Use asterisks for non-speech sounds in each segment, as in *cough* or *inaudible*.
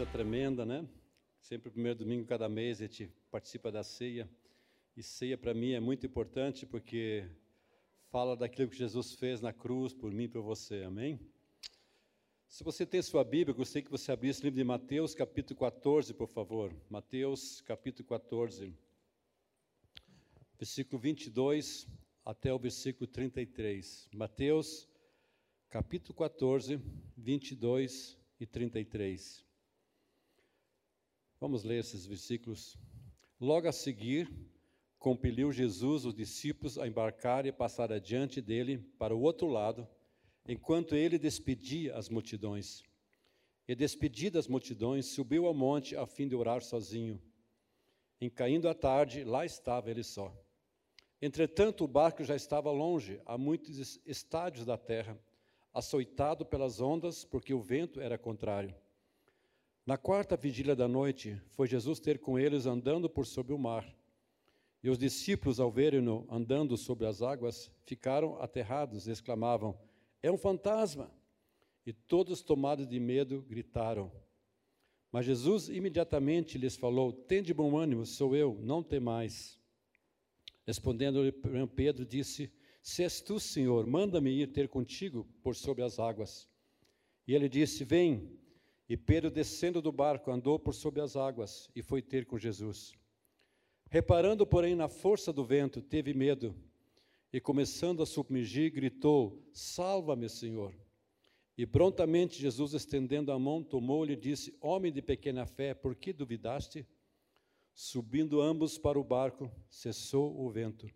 coisa tremenda, né? Sempre o primeiro domingo cada mês a gente participa da ceia. E ceia para mim é muito importante porque fala daquilo que Jesus fez na cruz por mim e por você. Amém? Se você tem sua Bíblia, gostaria que você abrisse o livro de Mateus, capítulo 14, por favor. Mateus, capítulo 14, versículo 22 até o versículo 33. Mateus, capítulo 14, 22 e 33. Vamos ler esses versículos. Logo a seguir, compeliu Jesus os discípulos a embarcar e passar adiante dele para o outro lado, enquanto ele despedia as multidões. E despedidas as multidões, subiu ao monte a fim de orar sozinho. Em caindo a tarde, lá estava ele só. Entretanto, o barco já estava longe, a muitos estádios da terra, açoitado pelas ondas, porque o vento era contrário. Na quarta vigília da noite, foi Jesus ter com eles andando por sobre o mar. E os discípulos, ao verem-no andando sobre as águas, ficaram aterrados e exclamavam: É um fantasma! E todos, tomados de medo, gritaram. Mas Jesus imediatamente lhes falou: Tende bom ânimo, sou eu, não temais. Respondendo-lhe Pedro, disse: Se és tu, Senhor, manda-me ir ter contigo por sobre as águas. E ele disse: Vem. E Pedro, descendo do barco, andou por sobre as águas e foi ter com Jesus. Reparando, porém, na força do vento, teve medo e, começando a submergir, gritou: Salva-me, Senhor. E prontamente Jesus, estendendo a mão, tomou-lhe e disse: Homem de pequena fé, por que duvidaste? Subindo ambos para o barco, cessou o vento.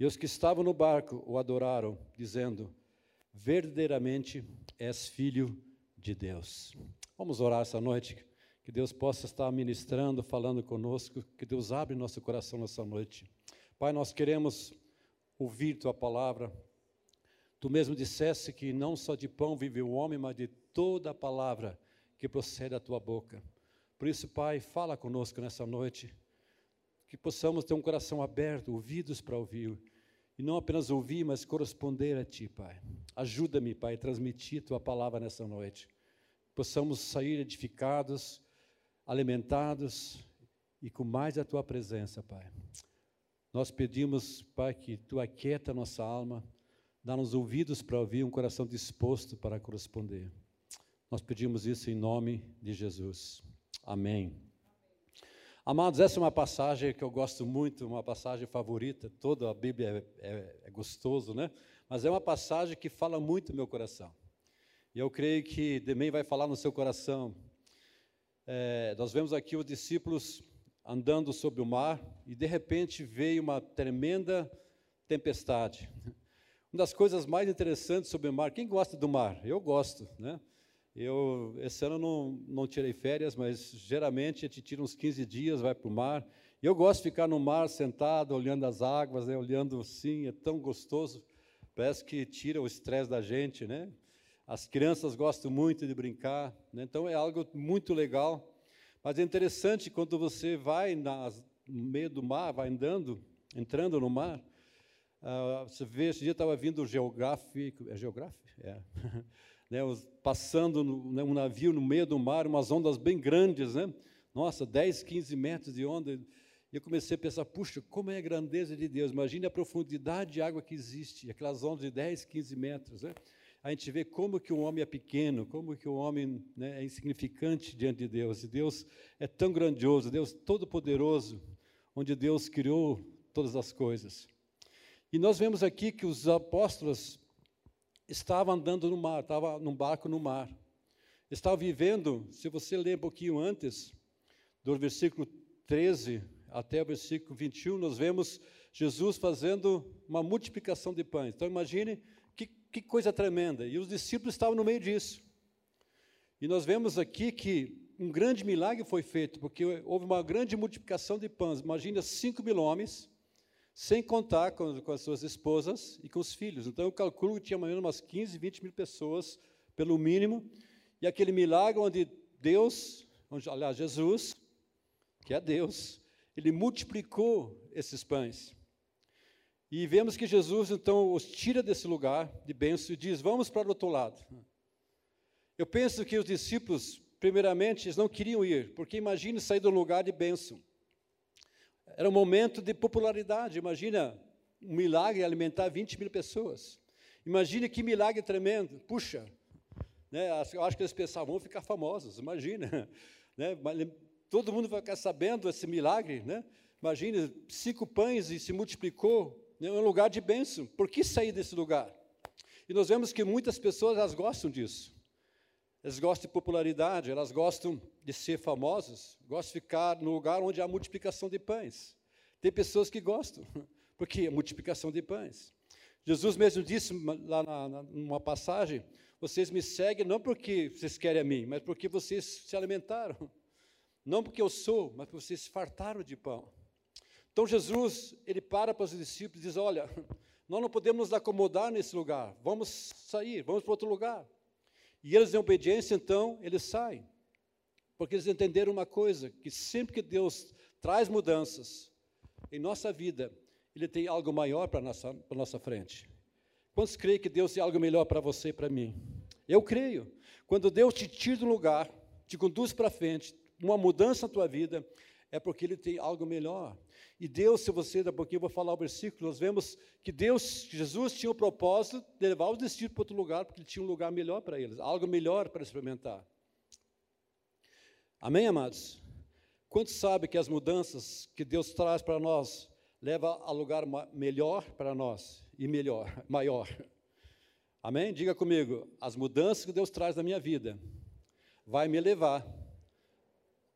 E os que estavam no barco o adoraram, dizendo: Verdadeiramente és filho de Deus. Vamos orar essa noite, que Deus possa estar ministrando, falando conosco, que Deus abre nosso coração nessa noite. Pai, nós queremos ouvir tua palavra. Tu mesmo disseste que não só de pão vive o homem, mas de toda a palavra que procede da tua boca. Por isso, Pai, fala conosco nessa noite, que possamos ter um coração aberto, ouvidos para ouvir, e não apenas ouvir, mas corresponder a Ti, Pai. Ajuda-me, Pai, a transmitir Tua palavra nessa noite. Possamos sair edificados, alimentados e com mais a Tua presença, Pai. Nós pedimos, Pai, que Tu aquieta nossa alma, dá-nos ouvidos para ouvir, um coração disposto para corresponder. Nós pedimos isso em nome de Jesus. Amém. Amados, essa é uma passagem que eu gosto muito, uma passagem favorita. Toda a Bíblia é, é, é gostoso, né? Mas é uma passagem que fala muito no meu coração. E eu creio que também vai falar no seu coração. É, nós vemos aqui os discípulos andando sobre o mar e de repente veio uma tremenda tempestade. *laughs* Uma das coisas mais interessantes sobre o mar, quem gosta do mar? Eu gosto, né? Eu, esse ano não, não tirei férias, mas geralmente a gente tira uns 15 dias, vai para o mar. Eu gosto de ficar no mar sentado, olhando as águas, né, olhando assim, é tão gostoso. Parece que tira o estresse da gente, né? As crianças gostam muito de brincar, né? então é algo muito legal. Mas é interessante quando você vai no meio do mar, vai andando, entrando no mar, uh, você vê, esse dia estava vindo o geográfico, é geográfico? É. *laughs* né, passando no, né, um navio no meio do mar, umas ondas bem grandes, né? Nossa, 10, 15 metros de onda. E eu comecei a pensar, puxa, como é a grandeza de Deus. Imagine a profundidade de água que existe, aquelas ondas de 10, 15 metros, né? A gente vê como que o homem é pequeno, como que o homem né, é insignificante diante de Deus. E Deus é tão grandioso, Deus todo-poderoso, onde Deus criou todas as coisas. E nós vemos aqui que os apóstolos estava andando no mar, estava num barco no mar. Estava vivendo, se você ler um pouquinho antes, do versículo 13 até o versículo 21, nós vemos Jesus fazendo uma multiplicação de pães. Então imagine que, que coisa tremenda. E os discípulos estavam no meio disso. E nós vemos aqui que um grande milagre foi feito, porque houve uma grande multiplicação de pães. Imagina 5 mil homens sem contar com, com, as suas esposas e com os filhos. Então, eu calculo que tinha mais ou menos umas 15, 20 mil pessoas, pelo mínimo, e aquele milagre onde Deus, onde, aliás, Jesus, que é Deus, ele multiplicou esses pães. E vemos que Jesus, então, os tira desse lugar de bênção e diz: Vamos para o outro lado. Eu penso que os discípulos primeiramente, eles não queriam ir, porque imagine sair do lugar de bênção. Era um momento de popularidade. Imagina um milagre alimentar 20 mil pessoas. Imagine que milagre tremendo. Puxa, né, eu acho que eles pensavam, vão ficar famosos, imagina. *laughs* Né, todo mundo vai ficar sabendo esse milagre. Né? Imagine, cinco pães e se multiplicou. Né, um lugar de bênção. Por que sair desse lugar? E nós vemos que muitas pessoas elas gostam disso. Elas gostam de popularidade, elas gostam de ser famosas, gostam de ficar no lugar onde há multiplicação de pães. Tem pessoas que gostam, *laughs* porque é multiplicação de pães. Jesus mesmo disse lá na, na, numa passagem: vocês me seguem não porque vocês querem a mim, mas porque vocês se alimentaram. Não porque eu sou, mas porque vocês se fartaram de pão. Então Jesus, ele para para os discípulos e diz: Olha, *laughs* nós não podemos nos acomodar nesse lugar, vamos sair, vamos para outro lugar. E eles, em obediência, então, eles saem. Porque eles entenderam uma coisa: que sempre que Deus traz mudanças em nossa vida, Ele tem algo maior para a nossa, nossa frente. Quantos creem que Deus tem algo melhor para você e para mim? Eu creio. Quando Deus te tira do lugar, te conduz para frente, uma mudança na tua vida, é porque Ele tem algo melhor. E Deus, se você, daqui a pouquinho eu vou falar o versículo, nós vemos que Deus, Jesus tinha o propósito de levar os discípulos para outro lugar, porque ele tinha um lugar melhor para eles, algo melhor para experimentar. Amém, amados? Quantos sabem que as mudanças que Deus traz para nós leva a lugar melhor para nós e melhor, *laughs* maior? Amém? Diga comigo, as mudanças que Deus traz na minha vida vai me levar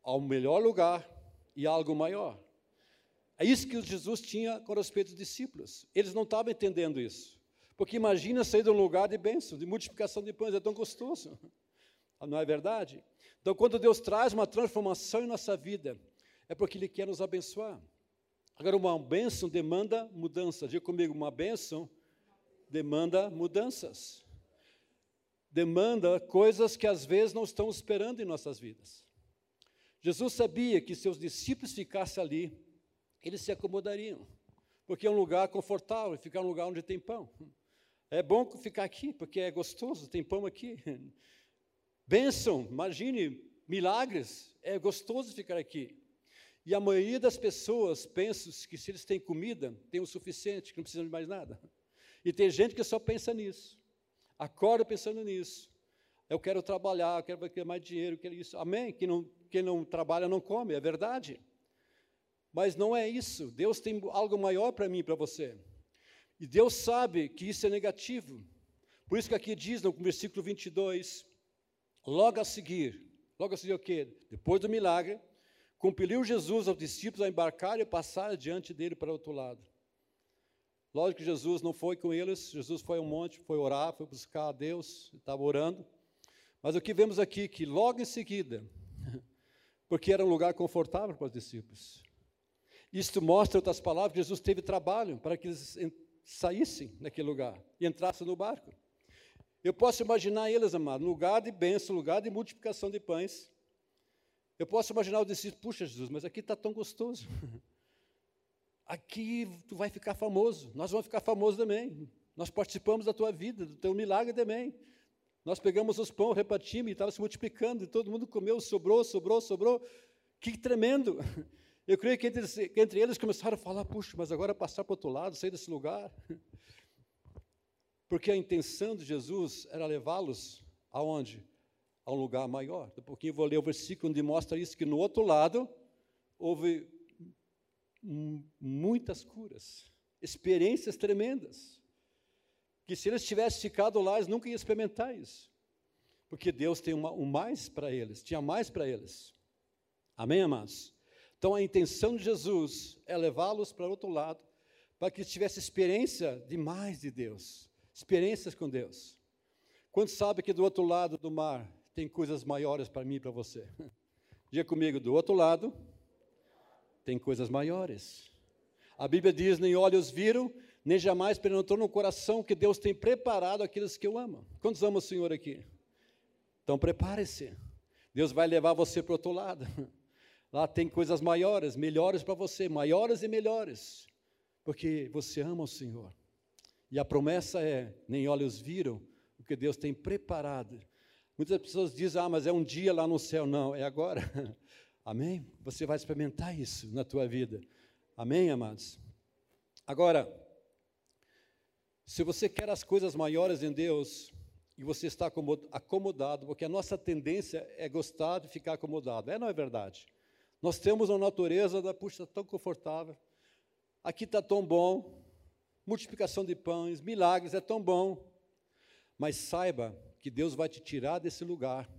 ao melhor lugar e algo maior. É isso que Jesus tinha com respeito aos discípulos. Eles não estavam entendendo isso. Porque imagina sair de um lugar de bênção, de multiplicação de pães, é tão gostoso. *laughs* Não é verdade? Então, quando Deus traz uma transformação em nossa vida, é porque Ele quer nos abençoar. Agora, uma bênção demanda mudança. Diga comigo, uma bênção demanda mudanças. Demanda coisas que às vezes não estamos esperando em nossas vidas. Jesus sabia que se os discípulos ficassem ali, eles se acomodariam, porque é um lugar confortável, ficar um lugar onde tem pão. É bom ficar aqui, porque é gostoso, tem pão aqui. Bênção, imagine, milagres, é gostoso ficar aqui. E a maioria das pessoas pensa que se eles têm comida, tem o suficiente, que não precisam de mais nada. E tem gente que só pensa nisso. Acorda pensando nisso. Eu quero trabalhar, eu quero ter mais dinheiro, eu quero isso. Amém? Quem não, quem não trabalha não come, é verdade. Mas não é isso. Deus tem algo maior para mim e para você. E Deus sabe que isso é negativo. Por isso que aqui diz no versículo 22, logo a seguir, logo a seguir o quê? Depois do milagre, compeliu Jesus aos discípulos a embarcar e passar diante dele para o outro lado. Lógico que Jesus não foi com eles, Jesus foi a um monte, foi orar, foi buscar a Deus, estava orando. Mas o que vemos aqui, que logo em seguida, *laughs* porque era um lugar confortável para os discípulos, isto mostra, outras palavras, que Jesus teve trabalho para que eles saíssem daquele lugar e entrassem no barco. Eu posso imaginar eles, amado, lugar de bênção, lugar de multiplicação de pães. Eu posso imaginar o discípulo, puxa Jesus, mas aqui está tão gostoso. *laughs* Aqui tu vai ficar famoso, nós vamos ficar famosos também. Nós participamos da tua vida, do teu milagre também. Nós pegamos os pães, repartimos e estava se multiplicando, e todo mundo comeu, sobrou, sobrou, sobrou. Que tremendo! *laughs* Eu creio que entre, que entre eles começaram a falar, puxa, mas agora passar para o outro lado, sair desse lugar. *laughs* Porque a intenção de Jesus era levá-los aonde? A um lugar maior. Daqui a pouquinho eu vou ler o versículo onde mostra isso, que no outro lado houve muitas curas, experiências tremendas. Que se eles tivessem ficado lá, eles nunca iam experimentar isso. Porque Deus tem uma, um mais para eles, tinha mais para eles. Amém, amados? Então a intenção de Jesus é levá-los para outro lado, para que eles tivessem experiência de mais de Deus, experiências com Deus. Quantos sabe que do outro lado do mar tem coisas maiores para mim e para você? *laughs* Diga comigo, do outro lado tem coisas maiores. A Bíblia diz: nem olhos viram, nem jamais penetrou no coração que Deus tem preparado aqueles que o amam. Quantos amam o Senhor aqui? Então prepare-se. Deus vai levar você para o outro lado. *laughs* Lá tem coisas maiores, melhores para você, maiores e melhores, porque você ama o Senhor. E a promessa é: nem olhos viram o que Deus tem preparado Muitas pessoas dizem, ah, mas é um dia lá no céu. Não, é agora. *laughs* Amém? Você vai experimentar isso na tua vida. Amém, amados? Agora, se você quer as coisas maiores em Deus e você está acomodado, porque a nossa tendência é gostar de ficar acomodado. É, não é verdade? Nós temos uma natureza da, puxa, tão confortável. Aqui está tão bom. Multiplicação de pães, milagres, é tão bom. Mas saiba que Deus vai te tirar desse lugar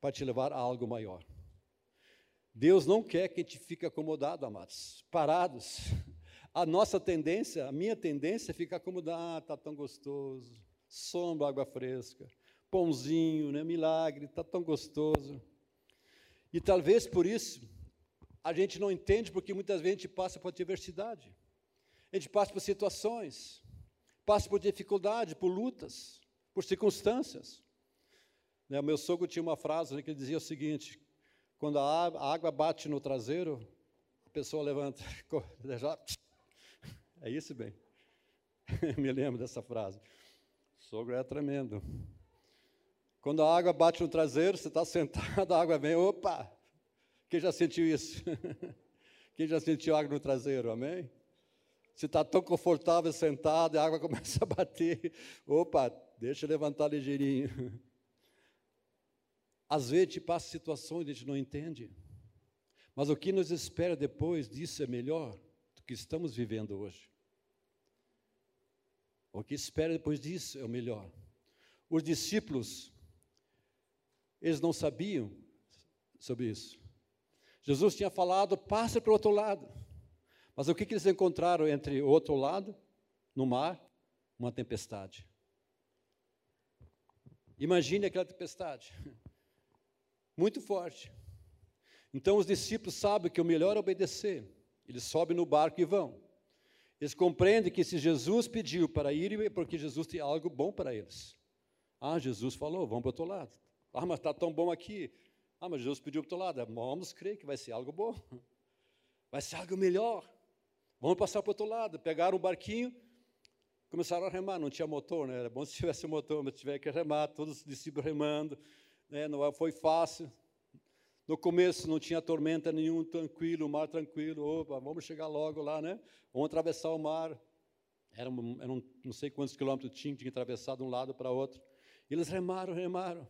para te levar a algo maior. Deus não quer que a gente fique acomodado, amados, parados. A nossa tendência, a minha tendência é ficar acomodado, ah, está tão gostoso, sombra, água fresca, pãozinho, né, milagre, está tão gostoso. E talvez por isso a gente não entende, porque muitas vezes a gente passa por adversidade, a gente passa por situações, passa por dificuldade, por lutas, por circunstâncias. Né, o meu sogro tinha uma frase né, que ele dizia o seguinte: quando a água bate no traseiro, a pessoa levanta, *laughs* já, é isso, bem. *laughs* Me lembro dessa frase. O sogro é tremendo. Quando a água bate no traseiro, você está sentado, a água vem, opa! Quem já sentiu isso? *laughs* Quem já sentiu água no traseiro, amém? Você está tão confortável sentado, a água *laughs* começa a bater, opa, deixa eu levantar ligeirinho. *laughs* Às vezes te passa situações que a gente não entende, mas o que nos espera depois disso é melhor que estamos vivendo hoje. O que espera depois disso é o melhor. Os discípulos, eles não sabiam sobre isso. Jesus tinha falado, passe para o outro lado. Mas o que, que eles encontraram entre o outro lado, no mar? Uma tempestade. Imagine aquela tempestade. *laughs* Muito forte. Então os discípulos sabem que o melhor é obedecer. Eles sobem no barco e vão. Eles compreendem que se Jesus pediu para ir, é porque Jesus tem algo bom para eles. Ah, Jesus falou, vamos para o outro lado. Ah, mas está tão bom aqui. Ah, mas Jesus pediu para o outro lado. Vamos crer que vai ser algo bom. Vai ser algo melhor. Vamos passar para o outro lado. Pegaram um barquinho, começaram a remar. Não tinha motor, né? Era bom se tivesse motor, mas tiver que remar, todos os discípulos remando. Né? Não foi fácil. No começo não tinha tormenta nenhuma, tranquilo, o mar tranquilo, opa, vamos chegar logo lá, né? Vamos atravessar o mar. Era, um, era um, não sei quantos quilômetros tinha, tinha que atravessar de um lado para outro. E eles remaram, remaram.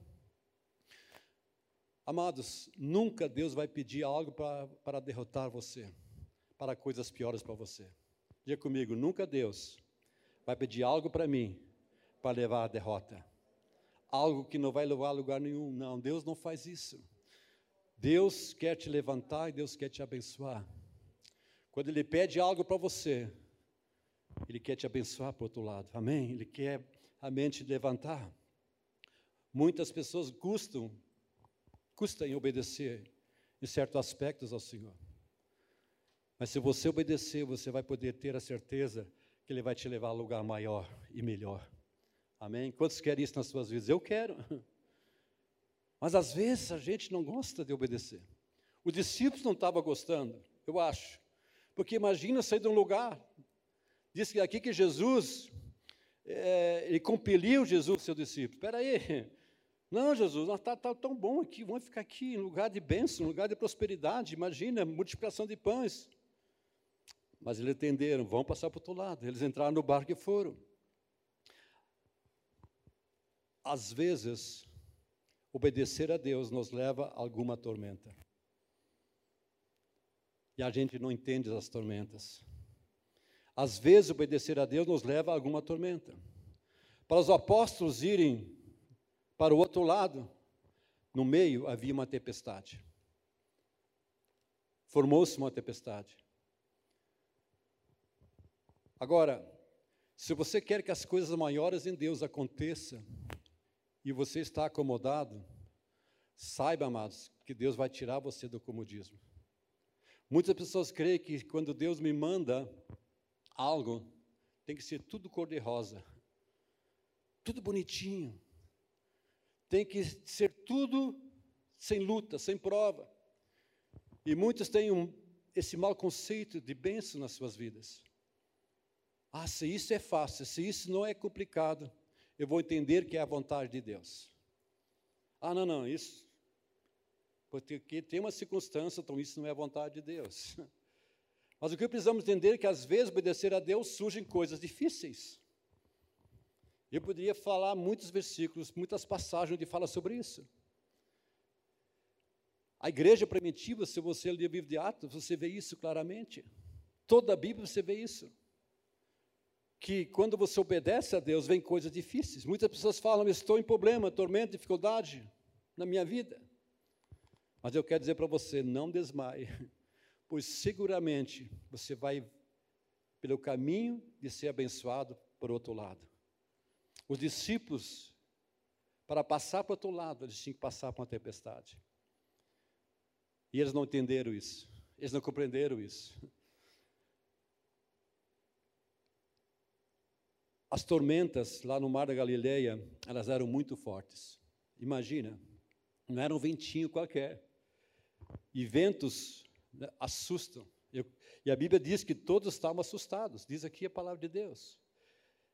Amados, nunca Deus vai pedir algo para, derrotar você, para coisas piores para você. Diga comigo, nunca Deus vai pedir algo para mim para levar a derrota. Algo que não vai levar a lugar nenhum. Não, Deus não faz isso. Deus quer te levantar e Deus quer te abençoar. Quando Ele pede algo para você, Ele quer te abençoar o outro lado. Amém? Ele quer a mente levantar. Muitas pessoas custam, custam em obedecer em certos aspectos ao Senhor. Mas se você obedecer, você vai poder ter a certeza que Ele vai te levar a lugar maior e melhor. Amém? Quantos querem isso nas suas vidas? Eu quero. *laughs* Mas às vezes a gente não gosta de obedecer. Os discípulos não estavam gostando, eu acho. Porque imagina sair de um lugar. Diz aqui que Jesus, é, ele compeliu Jesus, seu discípulo. Espera aí. Não, Jesus, está tá tão bom aqui, vamos ficar aqui em lugar de bênção, em lugar de prosperidade. Imagina, multiplicação de pães. Mas eles entenderam, vão passar para o outro lado. Eles entraram no barco e foram. Às vezes, obedecer a Deus nos leva a alguma tormenta. E a gente não entende as tormentas. Às vezes, obedecer a Deus nos leva a alguma tormenta. Para os apóstolos irem para o outro lado, no meio havia uma tempestade. Formou-se uma tempestade. Agora, se você quer que as coisas maiores em Deus aconteçam, e você está acomodado, saiba, amados, que Deus vai tirar você do comodismo. Muitas pessoas creem que quando Deus me manda algo, tem que ser tudo cor-de-rosa, tudo bonitinho, tem que ser tudo sem luta, sem prova. E muitos têm um, esse mau conceito de bênção nas suas vidas. Ah, se isso é fácil, se isso não é complicado, eu vou entender que é a vontade de Deus. Ah, não, não, isso. Porque tem uma circunstância, então isso não é a vontade de Deus. *laughs* Mas o que precisamos entender é que às vezes obedecer a Deus surgem coisas difíceis. Eu poderia falar muitos versículos, muitas passagens onde fala sobre isso. A igreja primitiva, se você ler o livro de Atos, você vê isso claramente. Toda a Bíblia você vê isso. Que quando você obedece a Deus, vem coisas difíceis. Muitas pessoas falam, estou em problema, tormento, dificuldade na minha vida. Mas eu quero dizer para você, não desmaie, *laughs* pois seguramente você vai pelo caminho de ser abençoado por outro lado. Os discípulos, para passar para o outro lado, eles tinham que passar por uma tempestade. E eles não entenderam isso, eles não compreenderam isso. As tormentas lá no Mar da Galileia, elas eram muito fortes. Imagina, não era um ventinho qualquer. E ventos né, assustam. Eu, e a Bíblia diz que todos estavam assustados, diz aqui a palavra de Deus.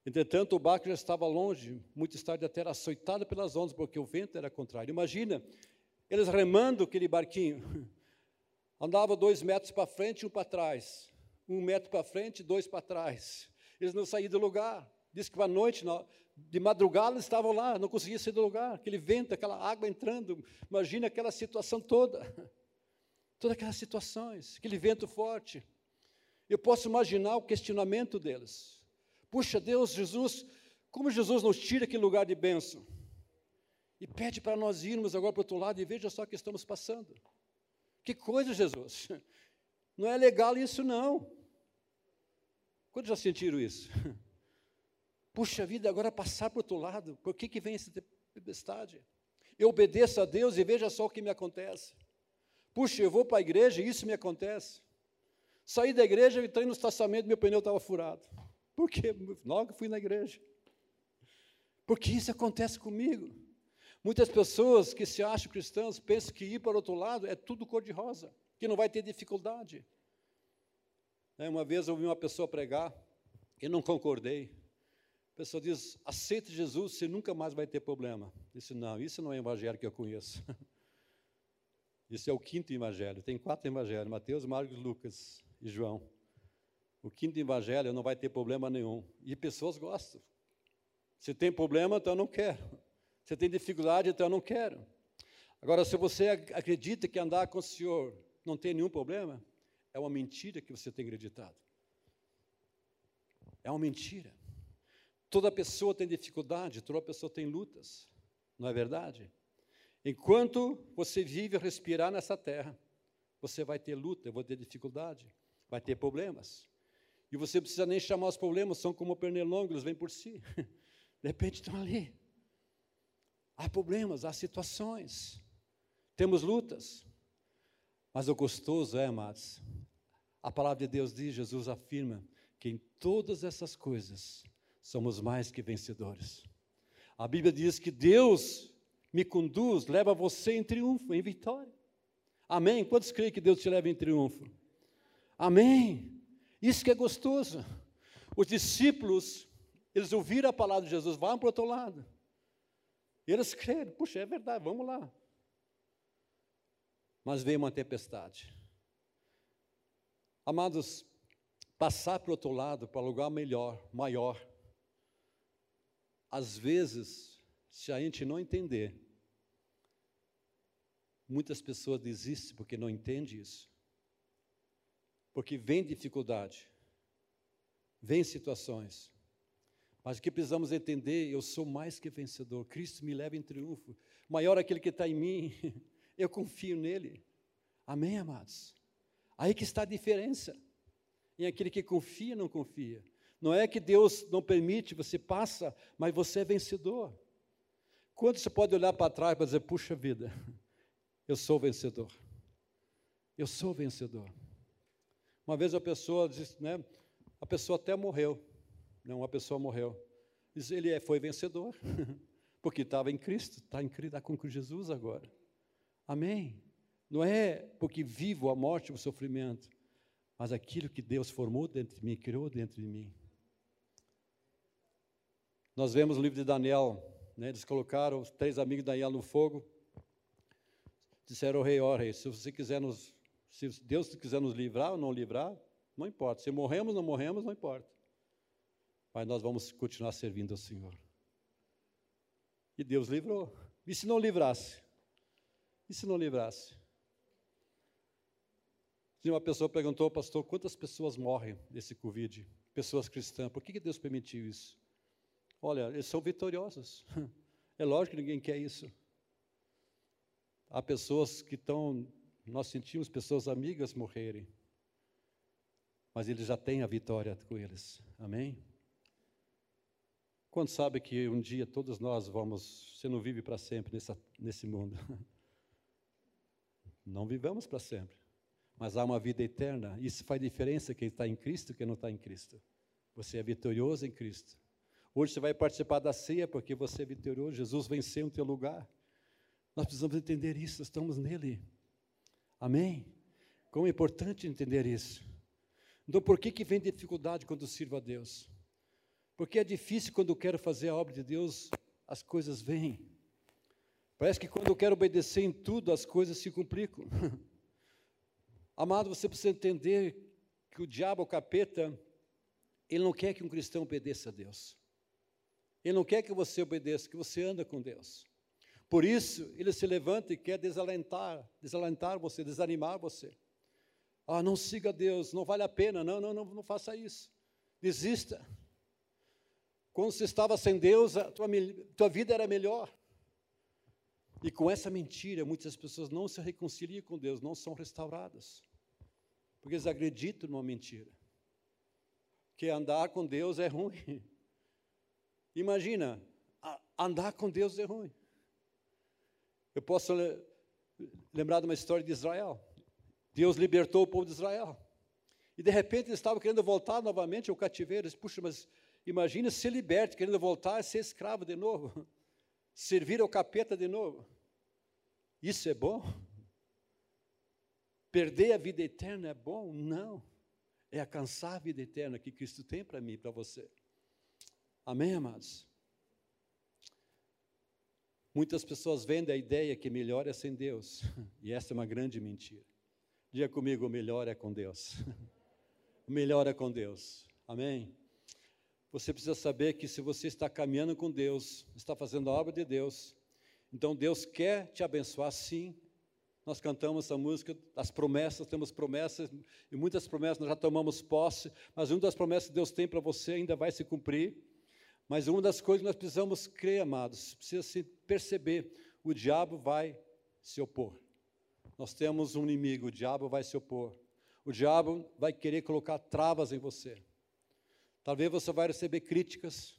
Entretanto, o barco já estava longe, muito tarde até era açoitado pelas ondas, porque o vento era contrário. Imagina, eles remando aquele barquinho. *laughs* Andava dois metros para frente e um para trás. Um metro para frente e dois para trás. Eles não saíam do lugar. Diz que à noite, de madrugada, eles estavam lá, não conseguiam sair do lugar. Aquele vento, aquela água entrando. Imagina aquela situação toda. *laughs* Todas aquelas situações, aquele vento forte. Eu posso imaginar o questionamento deles. Puxa, Deus, Jesus, como Jesus nos tira aquele lugar de bênção? E pede para nós irmos agora para o outro lado e veja só o que estamos passando. Que coisa, Jesus. *laughs* Não é legal isso, não. Quando já sentiram isso? *laughs* Puxa vida, agora passar para o outro lado, por que, que vem essa tempestade? Eu obedeço a Deus e veja só o que me acontece. Puxa, eu vou para a igreja e isso me acontece. Saí da igreja, entrei no estacionamento, meu pneu estava furado. Por quê? Logo fui na igreja. Porque isso acontece comigo. Muitas pessoas que se acham cristãs pensam que ir para outro lado é tudo cor-de-rosa, que não vai ter dificuldade. Né, uma vez eu ouvi uma pessoa pregar e não concordei. A pessoa diz: aceite Jesus, você nunca mais vai ter problema. Eu disse: não, isso não é o evangelho que eu conheço. *laughs* Isso é o quinto evangelho. Tem quatro evangelhos: Mateus, Marcos, Lucas e João. O quinto evangelho não vai ter problema nenhum. E pessoas gostam. Se tem problema, então eu não quero. Se tem dificuldade, então eu não quero. Agora, se você acredita que andar com o Senhor não tem nenhum problema, é uma mentira que você tem acreditado. É uma mentira. Toda pessoa tem dificuldade, toda pessoa tem lutas, não é verdade? Enquanto você vive e respirar nessa terra, você vai ter luta, vai ter dificuldade, vai ter problemas. E você precisa nem chamar os problemas, são como pernilongos, eles vêm por si. *laughs* De repente estão ali. Há problemas, há situações, temos lutas. Mas o gostoso é, amados, a palavra de Deus diz, Jesus afirma, que em todas essas coisas somos mais que vencedores. A Bíblia diz que Deus me conduz, leva você em triunfo, em vitória. Amém? Quantos creem que Deus te leva em triunfo? Amém. Isso que é gostoso. Os discípulos, eles ouviram a palavra de Jesus, vão para o outro lado. E eles creram, puxa, é verdade, vamos lá. Mas veio uma tempestade. Amados, passar para o outro lado, para um lugar melhor, maior, às vezes, se a gente não entender, Muitas pessoas desistem porque não entendem isso. Porque vem dificuldade, vem situações. Mas o que precisamos entender, eu sou mais que vencedor. Cristo me leva em triunfo. Maior aquele que está em mim. *laughs* Eu confio nele. Amém, amados? Aí que está a diferença. Em aquele que confia, não confia. Não é que Deus não permite, você passa, mas você é vencedor. Quando você pode olhar para trás e dizer, puxa vida, *laughs* eu sou vencedor. Eu sou vencedor. Uma vez a pessoa disse, né? A pessoa até morreu. Não, uma pessoa morreu. Diz, ele é, foi vencedor, *laughs* porque estava em Cristo, está em Cristo, está com Jesus agora. Amém. Não é porque vivo a morte o sofrimento, mas aquilo que Deus formou dentro de mim, criou dentro de mim. Nós vemos o livro de Daniel, né, eles colocaram os três amigos de Daniel no fogo, Disseram ao rei, ó rei, se você quiser nos, se Deus quiser nos livrar ou não livrar, não importa. Se morremos ou não morremos, não importa. Mas nós vamos continuar servindo ao Senhor. E Deus livrou. E se não livrasse? E se não livrasse? Uma pessoa perguntou, pastor, quantas pessoas morrem desse Covid? Pessoas cristãs. Por que Deus permitiu isso? Olha, eles são vitoriosos. *laughs* É lógico que ninguém quer isso. Há pessoas que estão, nós sentimos pessoas amigas morrerem, mas eles já têm a vitória com eles. Amém? Quando sabe que um dia todos nós vamos, você não vive para sempre nessa, nesse mundo. *laughs* Não vivamos para sempre, mas há uma vida eterna. Isso faz diferença quem está em Cristo e quem não está em Cristo. Você é vitorioso em Cristo. Hoje você vai participar da ceia porque você é vitorioso. Jesus venceu em teu lugar. Nós precisamos entender isso, estamos nele. Amém? Como é importante entender isso. Então, por que, que vem dificuldade quando sirvo a Deus? Porque é difícil quando eu quero fazer a obra de Deus, as coisas vêm. Parece que quando eu quero obedecer em tudo, as coisas se complicam. *laughs* Amado, você precisa entender que o diabo, o capeta, ele não quer que um cristão obedeça a Deus. Ele não quer que você obedeça, que você anda com Deus. Por isso, ele se levanta e quer desalentar, desalentar você, desanimar você. Ah, não siga Deus, não vale a pena. Não, não, não, não faça isso. Desista. Quando você estava sem Deus, a tua, tua vida era melhor. E com essa mentira, muitas pessoas não se reconciliam com Deus, não são restauradas. Porque eles acreditam numa mentira. Que andar com Deus é ruim. *laughs* Imagina, andar com Deus é ruim. Eu posso lembrar de uma história de Israel. Deus libertou o povo de Israel. E de repente eles estavam querendo voltar novamente ao cativeiro. Eles, Puxa, mas imagina ser liberto, querendo voltar a ser escravo de novo. *laughs* Servir ao capeta de novo. Isso é bom? Perder a vida eterna é bom? Não. É alcançar a vida eterna que Cristo tem para mim e para você. Amém, amados? Muitas pessoas vendem a ideia que melhor é sem Deus, *laughs* e essa é uma grande mentira. Diga comigo: melhor é com Deus. *laughs* Melhor é com Deus. Amém? Você precisa saber que se você está caminhando com Deus, está fazendo a obra de Deus, então Deus quer te abençoar sim. Nós cantamos essa música, as promessas, temos promessas, e muitas promessas nós já tomamos posse, mas uma das promessas que Deus tem para você ainda vai se cumprir. Mas uma das coisas que nós precisamos crer, amados, precisa se perceber: o diabo vai se opor. Nós temos um inimigo, o diabo vai se opor. O diabo vai querer colocar travas em você. Talvez você vai receber críticas,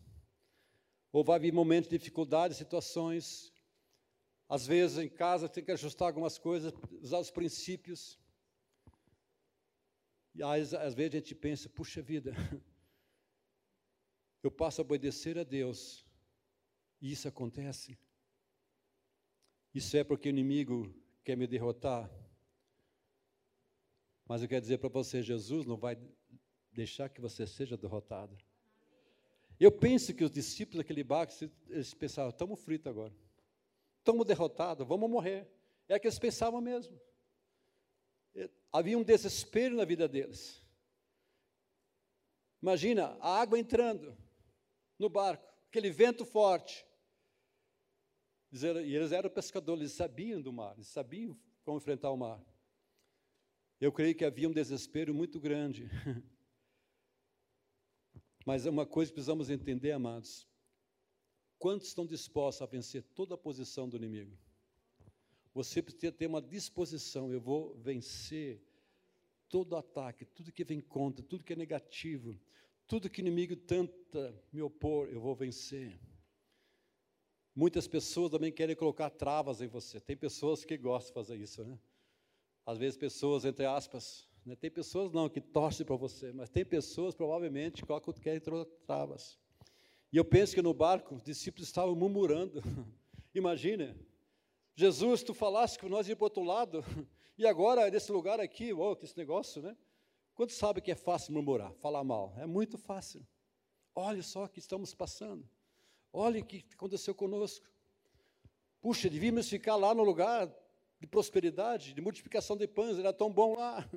ou vai vir momentos de dificuldade, situações. Às vezes em casa tem que ajustar algumas coisas, usar os princípios. E às, às vezes a gente pensa, puxa vida, eu passo a obedecer a Deus, e isso acontece. Isso é porque o inimigo quer me derrotar. Mas eu quero dizer para você: Jesus não vai deixar que você seja derrotado. Eu penso que os discípulos daquele barco, eles pensavam: estamos fritos agora, estamos derrotados, vamos morrer. É que eles pensavam mesmo. Havia um desespero na vida deles. Imagina a água entrando, no barco, aquele vento forte. E eles eram pescadores, eles sabiam do mar, eles sabiam como enfrentar o mar. Eu creio que havia um desespero muito grande. *laughs* Mas é uma coisa que precisamos entender, amados. Quantos estão dispostos a vencer toda a posição do inimigo? Você precisa ter uma disposição, eu vou vencer todo ataque, tudo que vem contra, tudo que é negativo, tudo que o inimigo tenta me opor, eu vou vencer. Muitas pessoas também querem colocar travas em você. Tem pessoas que gostam de fazer isso, né? Às vezes pessoas, entre aspas, né? tem pessoas não que torcem para você, mas tem pessoas provavelmente que querem travas. E eu penso que no barco os discípulos estavam murmurando. *laughs* Imagina, Jesus, tu falaste que nós íamos para o outro lado, *laughs* e agora nesse lugar aqui, oh, que esse negócio, né? Quantos sabe que é fácil murmurar, falar mal? É muito fácil. Olha só o que estamos passando. Olha o que aconteceu conosco. Puxa, devíamos ficar lá no lugar de prosperidade, de multiplicação de pães, era tão bom lá.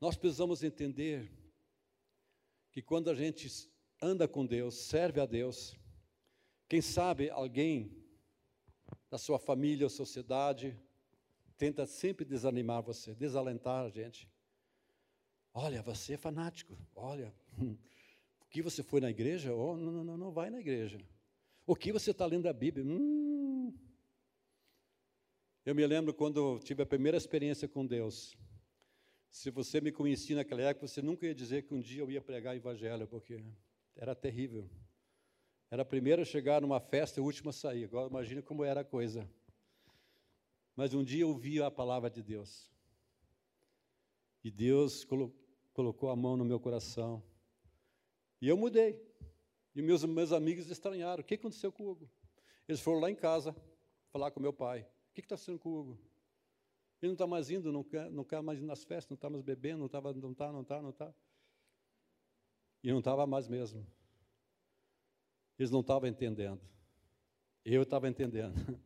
Nós precisamos entender que quando a gente anda com Deus, serve a Deus, quem sabe alguém da sua família ou sociedade tenta sempre desanimar você, desalentar a gente. Olha, você é fanático. Olha, *laughs* o que você foi na igreja? Oh, não, não, não vai na igreja. O que você está lendo a Bíblia? Hum. Eu me lembro quando tive a primeira experiência com Deus. Se você me conhecia naquela época, você nunca ia dizer que um dia eu ia pregar evangelho, porque era terrível. Era a primeira a chegar numa festa e a última a sair. Agora imagina como era a coisa. Mas um dia eu ouvi a palavra de Deus. E Deus colo colocou a mão no meu coração. E eu mudei. E meus, meus amigos estranharam. O que aconteceu com o Hugo? Eles foram lá em casa falar com meu pai. O que está sendo com o Hugo? Ele não está mais indo, não quer, não quer mais ir nas festas, não está mais bebendo, não está, não está, não está, não está. E não estava mais mesmo. Eles não estavam entendendo. Eu estava entendendo, *laughs*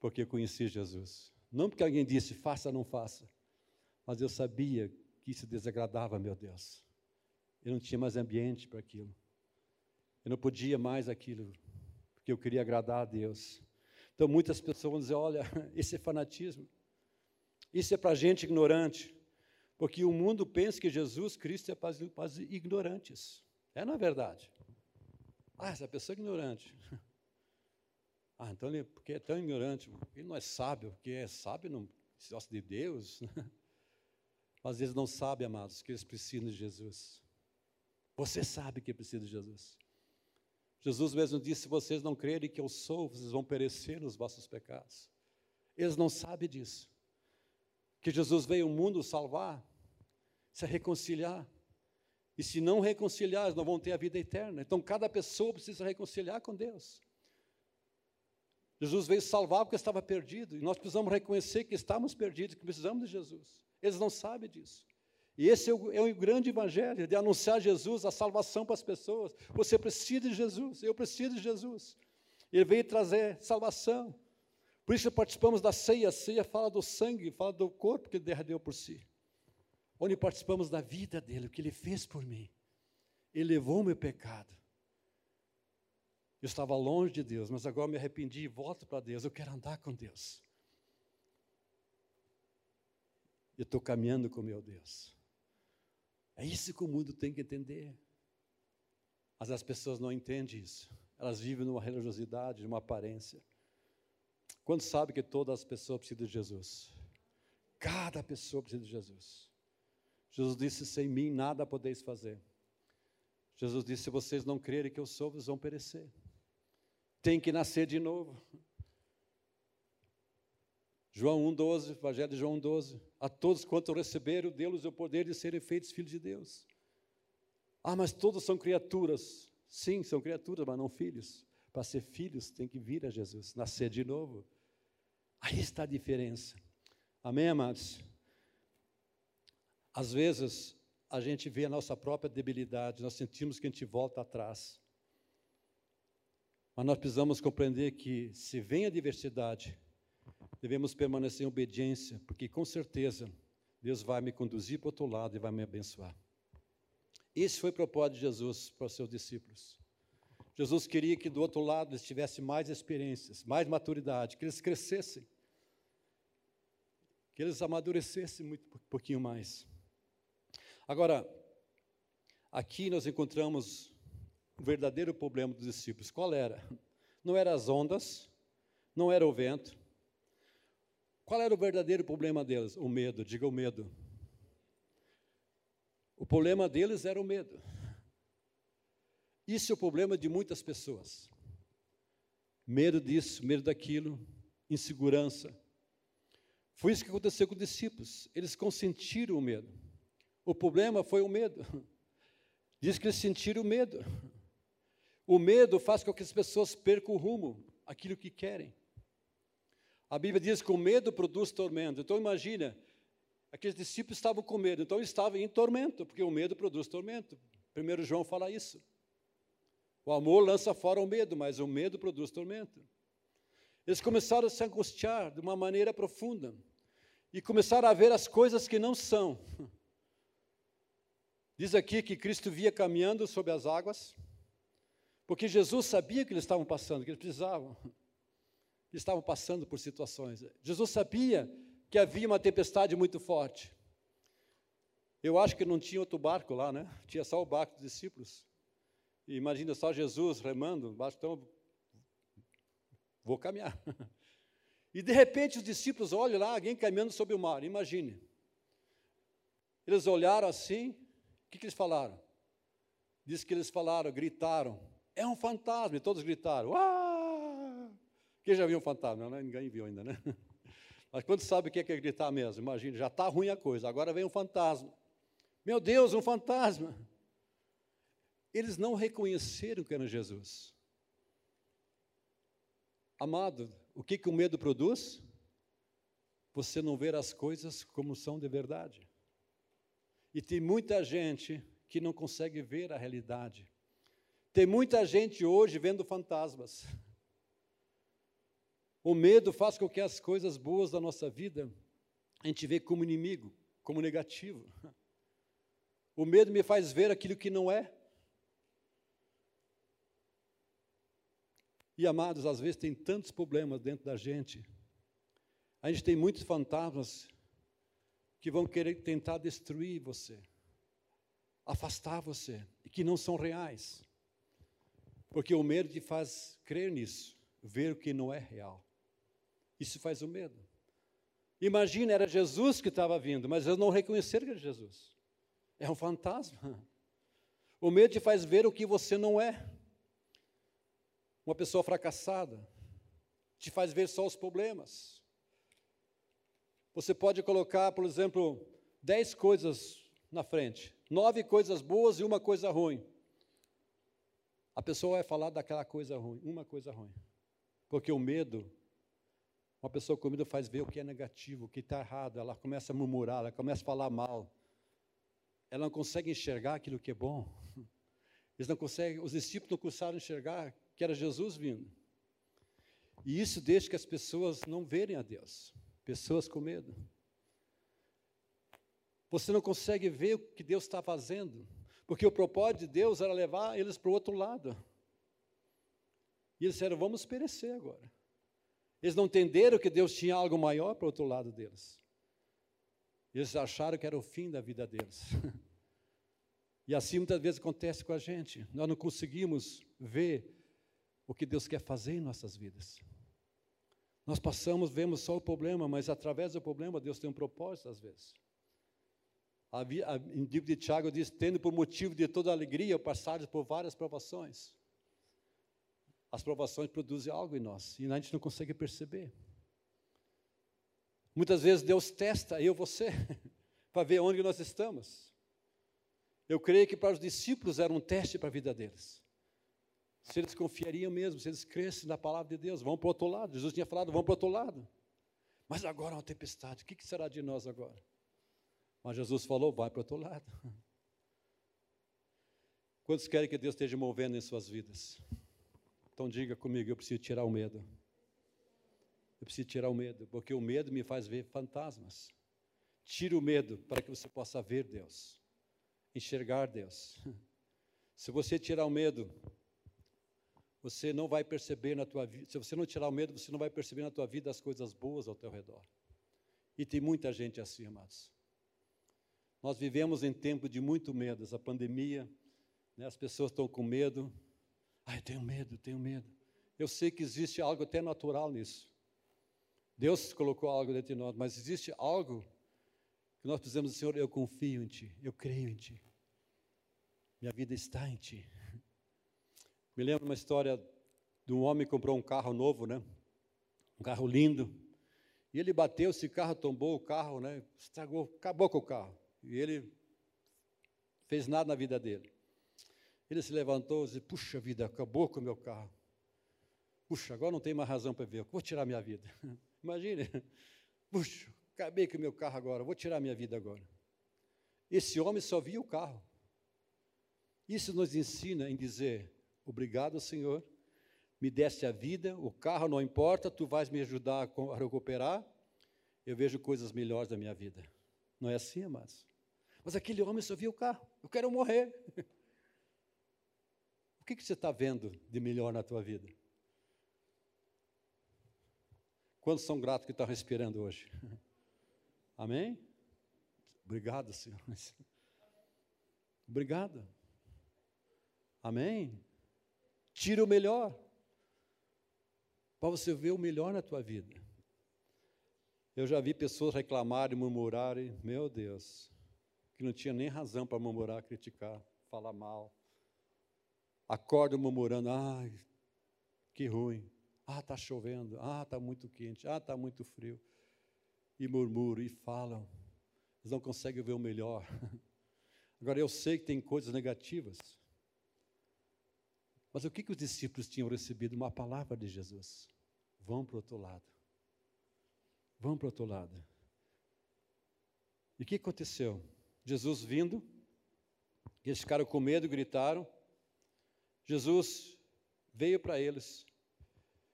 porque eu conheci Jesus. Não porque alguém disse, faça, não faça, mas eu sabia isso desagradava meu Deus. Eu não tinha mais ambiente para aquilo. Eu não podia mais aquilo, porque eu queria agradar a Deus. Então muitas pessoas vão dizer: olha, *laughs* esse é fanatismo. Isso é para gente ignorante, porque o mundo pensa que Jesus Cristo é para, os ignorantes. É, na é verdade. Ah, essa pessoa é ignorante. *laughs* Ah, então ele, porque é tão ignorante, ele não é sábio, porque é sábio não se gosta de Deus. Mas eles não sabem, amados, que eles precisam de Jesus. Você sabe que precisa de Jesus. Jesus mesmo disse: se vocês não crerem que eu sou, vocês vão perecer nos vossos pecados. Eles não sabem disso que Jesus veio ao mundo salvar, se reconciliar. E se não reconciliar, eles não vão ter a vida eterna. Então cada pessoa precisa reconciliar com Deus. Jesus veio salvar porque estava perdido. E nós precisamos reconhecer que estamos perdidos, que precisamos de Jesus. Eles não sabem disso. E esse é o, é o grande evangelho, de anunciar Jesus, a salvação para as pessoas. Você precisa de Jesus, eu preciso de Jesus. Ele veio trazer salvação. Por isso participamos da ceia. A ceia fala do sangue, fala do corpo que ele derramou por si. Onde participamos da vida dele, o que ele fez por mim. Ele levou o meu pecado. Eu estava longe de Deus, mas agora me arrependi e volto para Deus. Eu quero andar com Deus. Eu estou caminhando com meu Deus. É isso que o mundo tem que entender. Mas as pessoas não entendem isso. Elas vivem numa religiosidade, numa aparência. Quando sabe que todas as pessoas precisam de Jesus? Cada pessoa precisa de Jesus. Jesus disse: sem mim nada podeis fazer. Jesus disse: se vocês não crerem que eu sou, vocês vão perecer. Tem que nascer de novo. João 1,12, Evangelho de João 12. A todos quanto receberam, deu-lhes o poder de serem feitos filhos de Deus. Ah, mas todos são criaturas. Sim, são criaturas, mas não filhos. Para ser filhos, tem que vir a Jesus, nascer de novo. Aí está a diferença. Amém, amados? Às vezes, a gente vê a nossa própria debilidade, nós sentimos que a gente volta atrás. Mas nós precisamos compreender que, se vem a diversidade, devemos permanecer em obediência, porque com certeza Deus vai me conduzir para o outro lado e vai me abençoar. Esse foi o propósito de Jesus para os seus discípulos. Jesus queria que do outro lado eles tivessem mais experiências, mais maturidade, que eles crescessem, que eles amadurecessem muito, um pouquinho mais. Agora, aqui nós encontramos o verdadeiro problema dos discípulos. Qual era? Não eram as ondas, não era o vento. Qual era o verdadeiro problema deles? O medo, diga o medo. O problema deles era o medo. Isso é o problema de muitas pessoas. Medo disso, medo daquilo, insegurança. Foi isso que aconteceu com os discípulos. Eles consentiram o medo. O problema foi o medo. *laughs* Diz que eles sentiram o medo. O medo faz com que as pessoas percam o rumo, aquilo que querem. A Bíblia diz que o medo produz tormento. Então imagina, aqueles discípulos estavam com medo, então estavam em tormento, porque o medo produz tormento. Primeiro João fala isso. O amor lança fora o medo, mas o medo produz tormento. Eles começaram a se angustiar de uma maneira profunda e começaram a ver as coisas que não são. Diz aqui que Cristo via caminhando sobre as águas, porque Jesus sabia que eles estavam passando, que eles precisavam. Eles estavam passando por situações. Jesus sabia que havia uma tempestade muito forte. Eu acho que não tinha outro barco lá, né? Tinha só o barco dos discípulos. E imagina só Jesus remando, então vou caminhar. *laughs* E de repente os discípulos olham lá, alguém caminhando sobre o mar, imagine. Eles olharam assim, o que, que eles falaram? Diz que eles falaram, gritaram, é um fantasma, e todos gritaram, ah! Quem já viu um fantasma? Não, ninguém viu ainda, né? *laughs* Mas quando sabe o que é, que é gritar mesmo, imagine, já está ruim a coisa, agora vem um fantasma. Meu Deus, um fantasma! Eles não reconheceram que era Jesus. Amado, o que, que o medo produz? Você não ver as coisas como são de verdade. E tem muita gente que não consegue ver a realidade. Tem muita gente hoje vendo fantasmas. O medo faz com que as coisas boas da nossa vida a gente vê como inimigo, como negativo. O medo me faz ver aquilo que não é. E amados, às vezes tem tantos problemas dentro da gente. A gente tem muitos fantasmas que vão querer tentar destruir você, afastar você, e que não são reais. Porque o medo te faz crer nisso, ver o que não é real. Isso faz o medo. Imagina, era Jesus que estava vindo, mas eles não reconheceram que era Jesus. É um fantasma. O medo te faz ver o que você não é uma pessoa fracassada, te faz ver só os problemas. Você pode colocar, por exemplo, dez coisas na frente, nove coisas boas e uma coisa ruim. A pessoa vai falar daquela coisa ruim, uma coisa ruim. Porque o medo, uma pessoa com medo faz ver o que é negativo, o que está errado, ela começa a murmurar, ela começa a falar mal. Ela não consegue enxergar aquilo que é bom. *laughs* Eles não conseguem, os discípulos não conseguiram enxergar que era Jesus vindo. E isso deixa que as pessoas não verem a Deus, pessoas com medo. Você não consegue ver o que Deus está fazendo, porque o propósito de Deus era levar eles para o outro lado. E eles disseram: vamos perecer agora. Eles não entenderam que Deus tinha algo maior para o outro lado deles. Eles acharam que era o fim da vida deles. *laughs* E assim muitas vezes acontece com a gente. Nós não conseguimos ver o que Deus quer fazer em nossas vidas. Nós passamos, vemos só o problema, mas através do problema Deus tem um propósito às vezes. A, a, em livro de Tiago diz: tendo por motivo de toda alegria passados por várias provações. As provações produzem algo em nós e a gente não consegue perceber. Muitas vezes Deus testa eu, você, *laughs* para ver onde nós estamos. Eu creio que para os discípulos era um teste para a vida deles se eles confiariam mesmo, se eles crescem na palavra de Deus, vão para o outro lado. Jesus tinha falado, vão para o outro lado. Mas agora há uma tempestade, o que será de nós agora? Mas Jesus falou, vai para o outro lado. *laughs* Quantos querem que Deus esteja movendo em suas vidas? Então diga comigo, eu preciso tirar o medo. Eu preciso tirar o medo, porque o medo me faz ver fantasmas. Tire o medo para que você possa ver Deus, enxergar Deus. *laughs* Se você tirar o medo, você não vai perceber na tua vida, se você não tirar o medo, você não vai perceber na tua vida as coisas boas ao teu redor. E tem muita gente assim, amados. Nós vivemos em tempo de muito medo, essa pandemia, né, as pessoas estão com medo. Ai, tenho medo, tenho medo. Eu sei que existe algo até natural nisso. Deus colocou algo dentro de nós, mas existe algo que nós precisamos Senhor, eu confio em Ti, eu creio em Ti. Minha vida está em Ti. *laughs* Me lembro uma história de um homem que comprou um carro novo, né? Um carro lindo. E ele bateu, esse carro tombou o carro, né? Estragou, acabou com o carro. E ele fez nada na vida dele. Ele se levantou e disse: Puxa vida, acabou com o meu carro. Puxa, agora não tem mais razão para ver, vou tirar minha vida. *laughs* Imagine, puxa, acabei com o meu carro agora, vou tirar minha vida agora. Esse homem só via o carro. Isso nos ensina em dizer: Obrigado, Senhor, me deste a vida, o carro não importa, tu vais me ajudar a recuperar, eu vejo coisas melhores da minha vida. Não é assim, amados? Mas aquele homem só viu o carro, eu quero morrer. *laughs* Que, que você está vendo de melhor na tua vida? Quantos são gratos que estão respirando hoje? *laughs* Amém? Obrigado, Senhor. *laughs* Obrigado. Amém? Tira o melhor. Para você ver o melhor na tua vida. Eu já vi pessoas reclamarem, murmurarem, meu Deus, que não tinha nem razão para murmurar, criticar, falar mal. Acorda murmurando, ai, que ruim. Ah, está chovendo. Ah, está muito quente. Ah, está muito frio. E murmuram e falam. Eles não conseguem ver o melhor. *laughs* Agora, eu sei que tem coisas negativas. Mas o que, que os discípulos tinham recebido? Uma palavra de Jesus. Vão para o outro lado. Vão para o outro lado. E o que aconteceu? Jesus vindo, eles ficaram com medo, gritaram. Jesus veio para eles.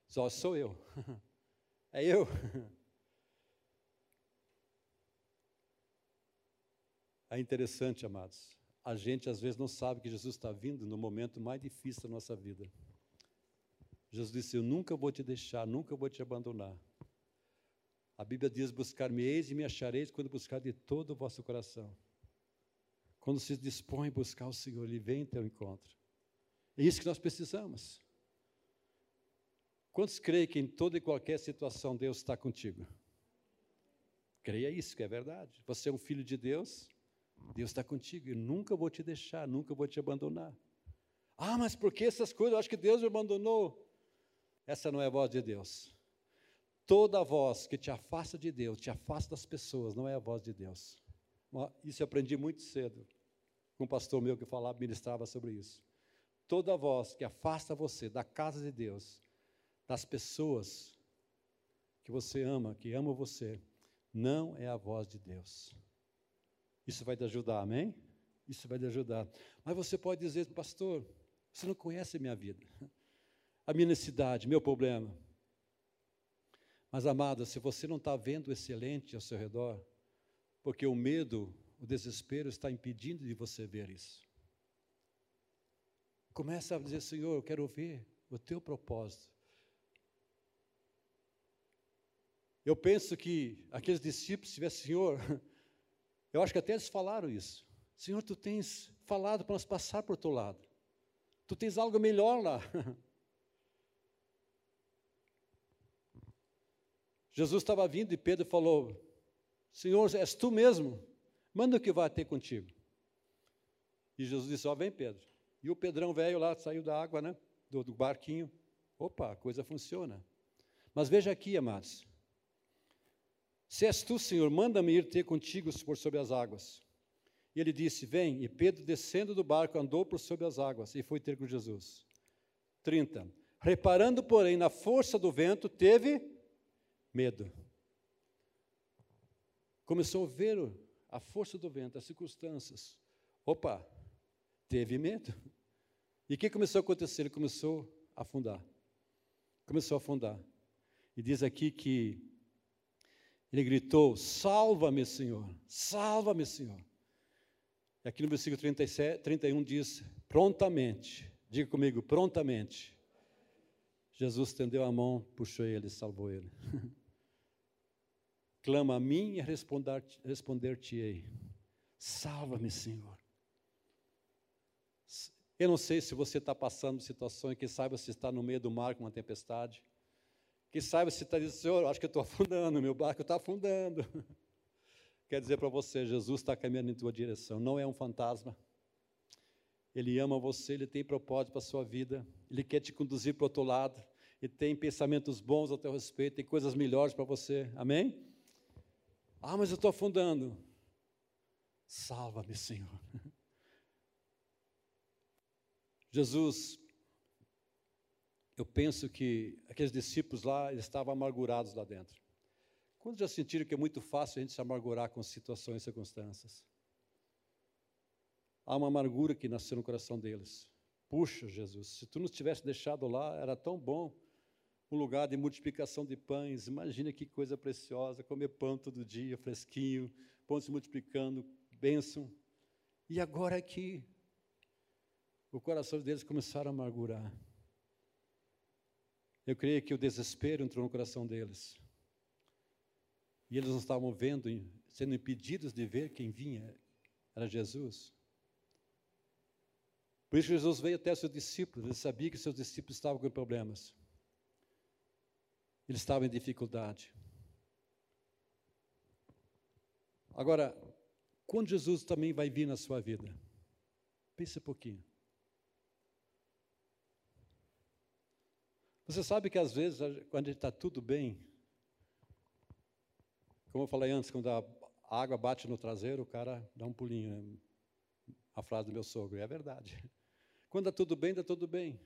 Só sou eu. *laughs* É eu. *laughs* É interessante, amados a gente às vezes não sabe que Jesus está vindo no momento mais difícil da nossa vida. Jesus disse: Eu nunca vou te deixar, nunca vou te abandonar. A Bíblia diz: Buscar-me-eis e me achareis quando buscar de todo o vosso coração. Quando se dispõe a buscar o Senhor, Ele vem em teu encontro. É isso que nós precisamos. Quantos creem que em toda e qualquer situação Deus está contigo? Creia isso, que é verdade. Você é um filho de Deus, Deus está contigo, eu nunca vou te deixar, nunca vou te abandonar. Ah, mas por que essas coisas? Eu acho que Deus me abandonou. Essa não é a voz de Deus. Toda voz que te afasta de Deus, te afasta das pessoas, não é a voz de Deus. Isso eu aprendi muito cedo, com um pastor meu que falava, ministrava sobre isso. Toda voz que afasta você da casa de Deus, das pessoas que você ama, que amam você, não é a voz de Deus. Isso vai te ajudar, amém? Isso vai te ajudar. Mas você pode dizer, pastor, você não conhece a minha vida, a minha necessidade, meu problema. Mas, amada, se você não está vendo o excelente ao seu redor, porque o medo, o desespero está impedindo de você ver isso. Começa a dizer, Senhor, eu quero ver o teu propósito. Eu penso que aqueles discípulos tivessem, Senhor, *laughs* eu acho que até eles falaram isso. Senhor, tu tens falado para nós passar o outro lado. Tu tens algo melhor lá. *laughs* Jesus estava vindo e Pedro falou: Senhor, és tu mesmo? Manda o que vai ter contigo. E Jesus disse: Ó, oh, vem Pedro. E o Pedrão velho lá saiu da água, né? Do, do barquinho. Opa, a coisa funciona. Mas veja aqui, amados. Se és tu, Senhor, manda-me ir ter contigo por sobre as águas. E ele disse: Vem. E Pedro, descendo do barco, andou por sobre as águas e foi ter com Jesus. 30. Reparando, porém, na força do vento, teve medo. Começou a ver a força do vento, as circunstâncias. Opa, teve medo. E o que começou a acontecer? Ele começou a afundar. Começou a afundar. E diz aqui que ele gritou: Salva-me, Senhor, salva-me, Senhor. E aqui no versículo 37, 31 diz: Prontamente, diga comigo, prontamente. Jesus estendeu a mão, puxou ele salvou ele. *laughs* Clama a mim e responder-te-ei. Salva-me, Senhor. Eu não sei se você está passando situações, quem sabe você está no meio do mar com uma tempestade. Que saiba se está dizendo, Senhor, acho que estou afundando, meu barco está afundando. *laughs* Quer dizer para você, Jesus está caminhando em tua direção, não é um fantasma. Ele ama você, ele tem propósito para a sua vida, ele quer te conduzir para o outro lado, e tem pensamentos bons a teu respeito, tem coisas melhores para você, amém? Ah, mas eu estou afundando. Salva-me, Senhor. *laughs* Jesus eu penso que aqueles discípulos lá estavam amargurados lá dentro. Quando já sentiram que é muito fácil a gente se amargurar com situações e circunstâncias? Há uma amargura que nasceu no coração deles. Puxa, Jesus, se tu nos tivesse deixado lá, era tão bom. Um lugar de multiplicação de pães. Imagina que coisa preciosa, comer pão todo dia, fresquinho, pão se multiplicando, bênção. E agora aqui, o coração deles começaram a amargurar. Eu creio que o desespero entrou no coração deles. E eles não estavam vendo, sendo impedidos de ver quem vinha, era Jesus. Por isso Jesus veio até seus discípulos, ele sabia que seus discípulos estavam com problemas. Eles estavam em dificuldade. Agora, quando Jesus também vai vir na sua vida? Pense um pouquinho. Você sabe que às vezes, quando está tudo bem, como eu falei antes, quando a água bate no traseiro, o cara dá um pulinho. Né? A frase do meu sogro, é verdade. *laughs* Quando está tudo bem, está tudo bem.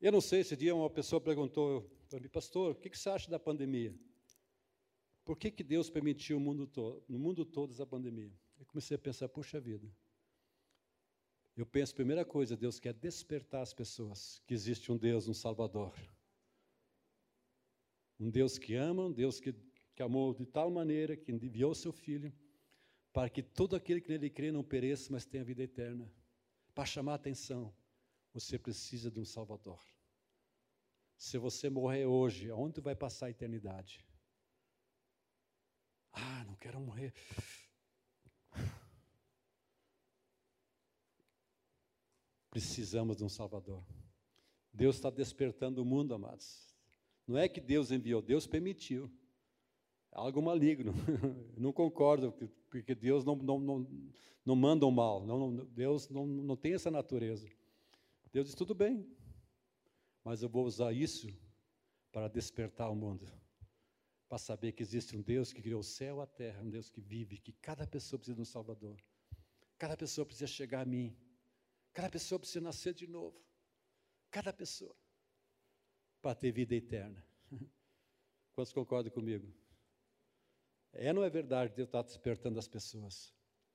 Eu não sei, esse dia uma pessoa perguntou para mim, pastor, o que, que você acha da pandemia? Por que, que Deus permitiu mundo no mundo todo essa pandemia? Eu comecei a pensar, puxa vida. Eu penso, primeira coisa, Deus quer despertar as pessoas que existe um Deus, um Salvador. Um Deus que ama, um Deus que, que amou de tal maneira que enviou seu Filho, para que todo aquele que nele crê não pereça, mas tenha vida eterna. Para chamar a atenção, você precisa de um Salvador. Se você morrer hoje, aonde vai passar a eternidade? Ah, não quero morrer. Precisamos de um Salvador. Deus está despertando o mundo, amados. Não é que Deus enviou, Deus permitiu. É algo maligno. *laughs* não concordo, porque Deus não, não, não, não manda o mal. Não, não, Deus não, não tem essa natureza. Deus diz: tudo bem, mas eu vou usar isso para despertar o mundo. Para saber que existe um Deus que criou o céu e a terra, um Deus que vive, que cada pessoa precisa de um Salvador. Cada pessoa precisa chegar a mim. Cada pessoa precisa nascer de novo. Cada pessoa. Para ter vida eterna. *laughs* Quantos concordam comigo? É, não é verdade, Deus está despertando as pessoas.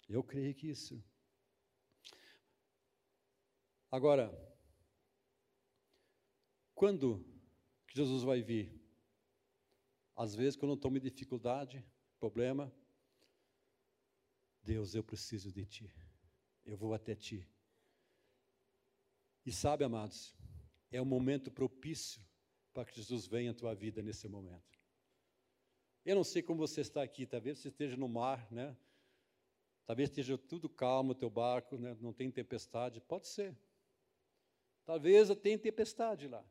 Eu creio que isso. Agora, quando Jesus vai vir? Às vezes, quando eu estou em dificuldade, problema, Deus, eu preciso de Ti. Eu vou até Ti. E sabe, amados, é um momento propício para que Jesus venha à tua vida nesse momento. Eu não sei como você está aqui, talvez você esteja no mar, né? Talvez esteja tudo calmo teu barco, né? não tem tempestade, pode ser. Talvez tenha tempestade lá.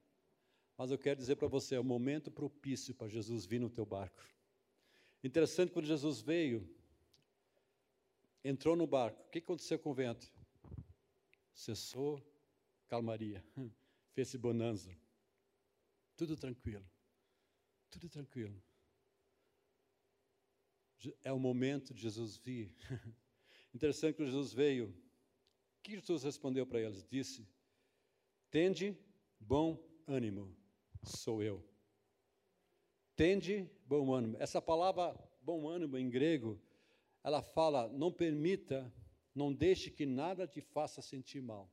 Mas eu quero dizer para você, é o momento propício para Jesus vir no teu barco. Interessante, quando Jesus veio, entrou no barco, o que aconteceu com o vento? Cessou, calmaria, *laughs* fez-se bonança. Tudo tranquilo. Tudo tranquilo. É o momento de Jesus vir. *laughs* Interessante que Jesus veio. O que Jesus respondeu para eles? Disse: Tende bom ânimo, sou eu. Tende bom ânimo. Essa palavra bom ânimo em grego, ela fala: não permita, não deixe que nada te faça sentir mal.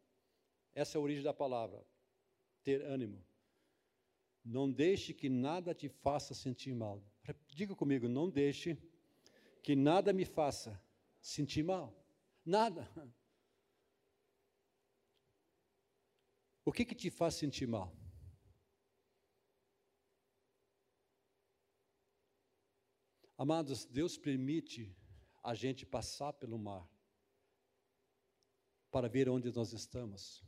Essa é a origem da palavra, ter ânimo. Não deixe que nada te faça sentir mal. Diga comigo, não deixe que nada me faça sentir mal. Nada. O que que te faz sentir mal? Amados, Deus permite a gente passar pelo mar para ver onde nós estamos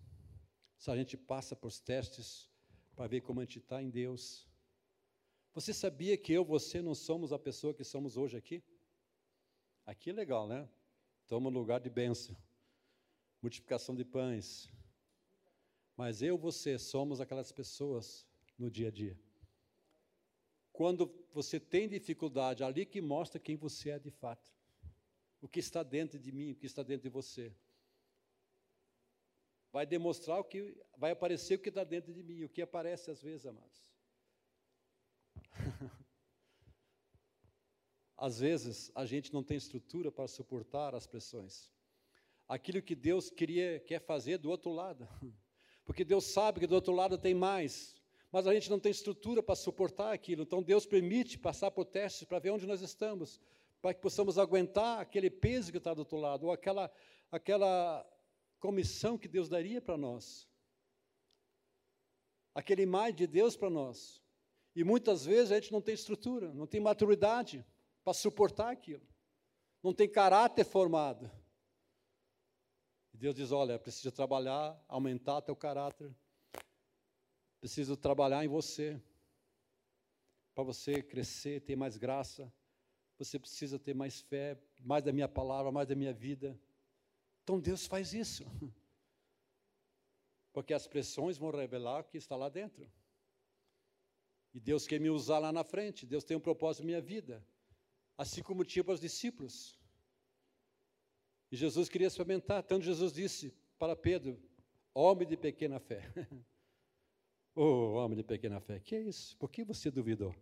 se a gente passa por testes para ver como a gente está em Deus. Você sabia que eu, você não somos a pessoa que somos hoje aqui? Aqui é legal, né? Toma lugar de bênção, multiplicação de pães. Mas eu, você, somos aquelas pessoas no dia a dia. Quando você tem dificuldade, ali que mostra quem você é de fato. O que está dentro de mim, o que está dentro de você vai demonstrar o que vai aparecer o que está dentro de mim, o que aparece às vezes, amados. *laughs* às vezes a gente não tem estrutura para suportar as pressões. aquilo que Deus queria quer fazer do outro lado. *laughs* Porque Deus sabe que do outro lado tem mais, mas a gente não tem estrutura para suportar aquilo. Então Deus permite passar por testes para ver onde nós estamos, para que possamos aguentar aquele peso que está do outro lado, ou aquela, aquela comissão que Deus daria para nós. Aquele mais de Deus para nós. E muitas vezes a gente não tem estrutura, não tem maturidade para suportar aquilo. Não tem caráter formado. E Deus diz: olha, preciso trabalhar, aumentar teu caráter. Preciso trabalhar em você. Para você crescer, ter mais graça. Você precisa ter mais fé, mais da minha palavra, mais da minha vida. Então Deus faz isso. *laughs* Porque as pressões vão revelar o que está lá dentro. E Deus quer me usar lá na frente. Deus tem um propósito na minha vida. Assim como tinha para os discípulos. E Jesus queria experimentar. Tanto Jesus disse para Pedro: Homem de pequena fé. *laughs* oh, homem de pequena fé, que é isso? Por que você duvidou?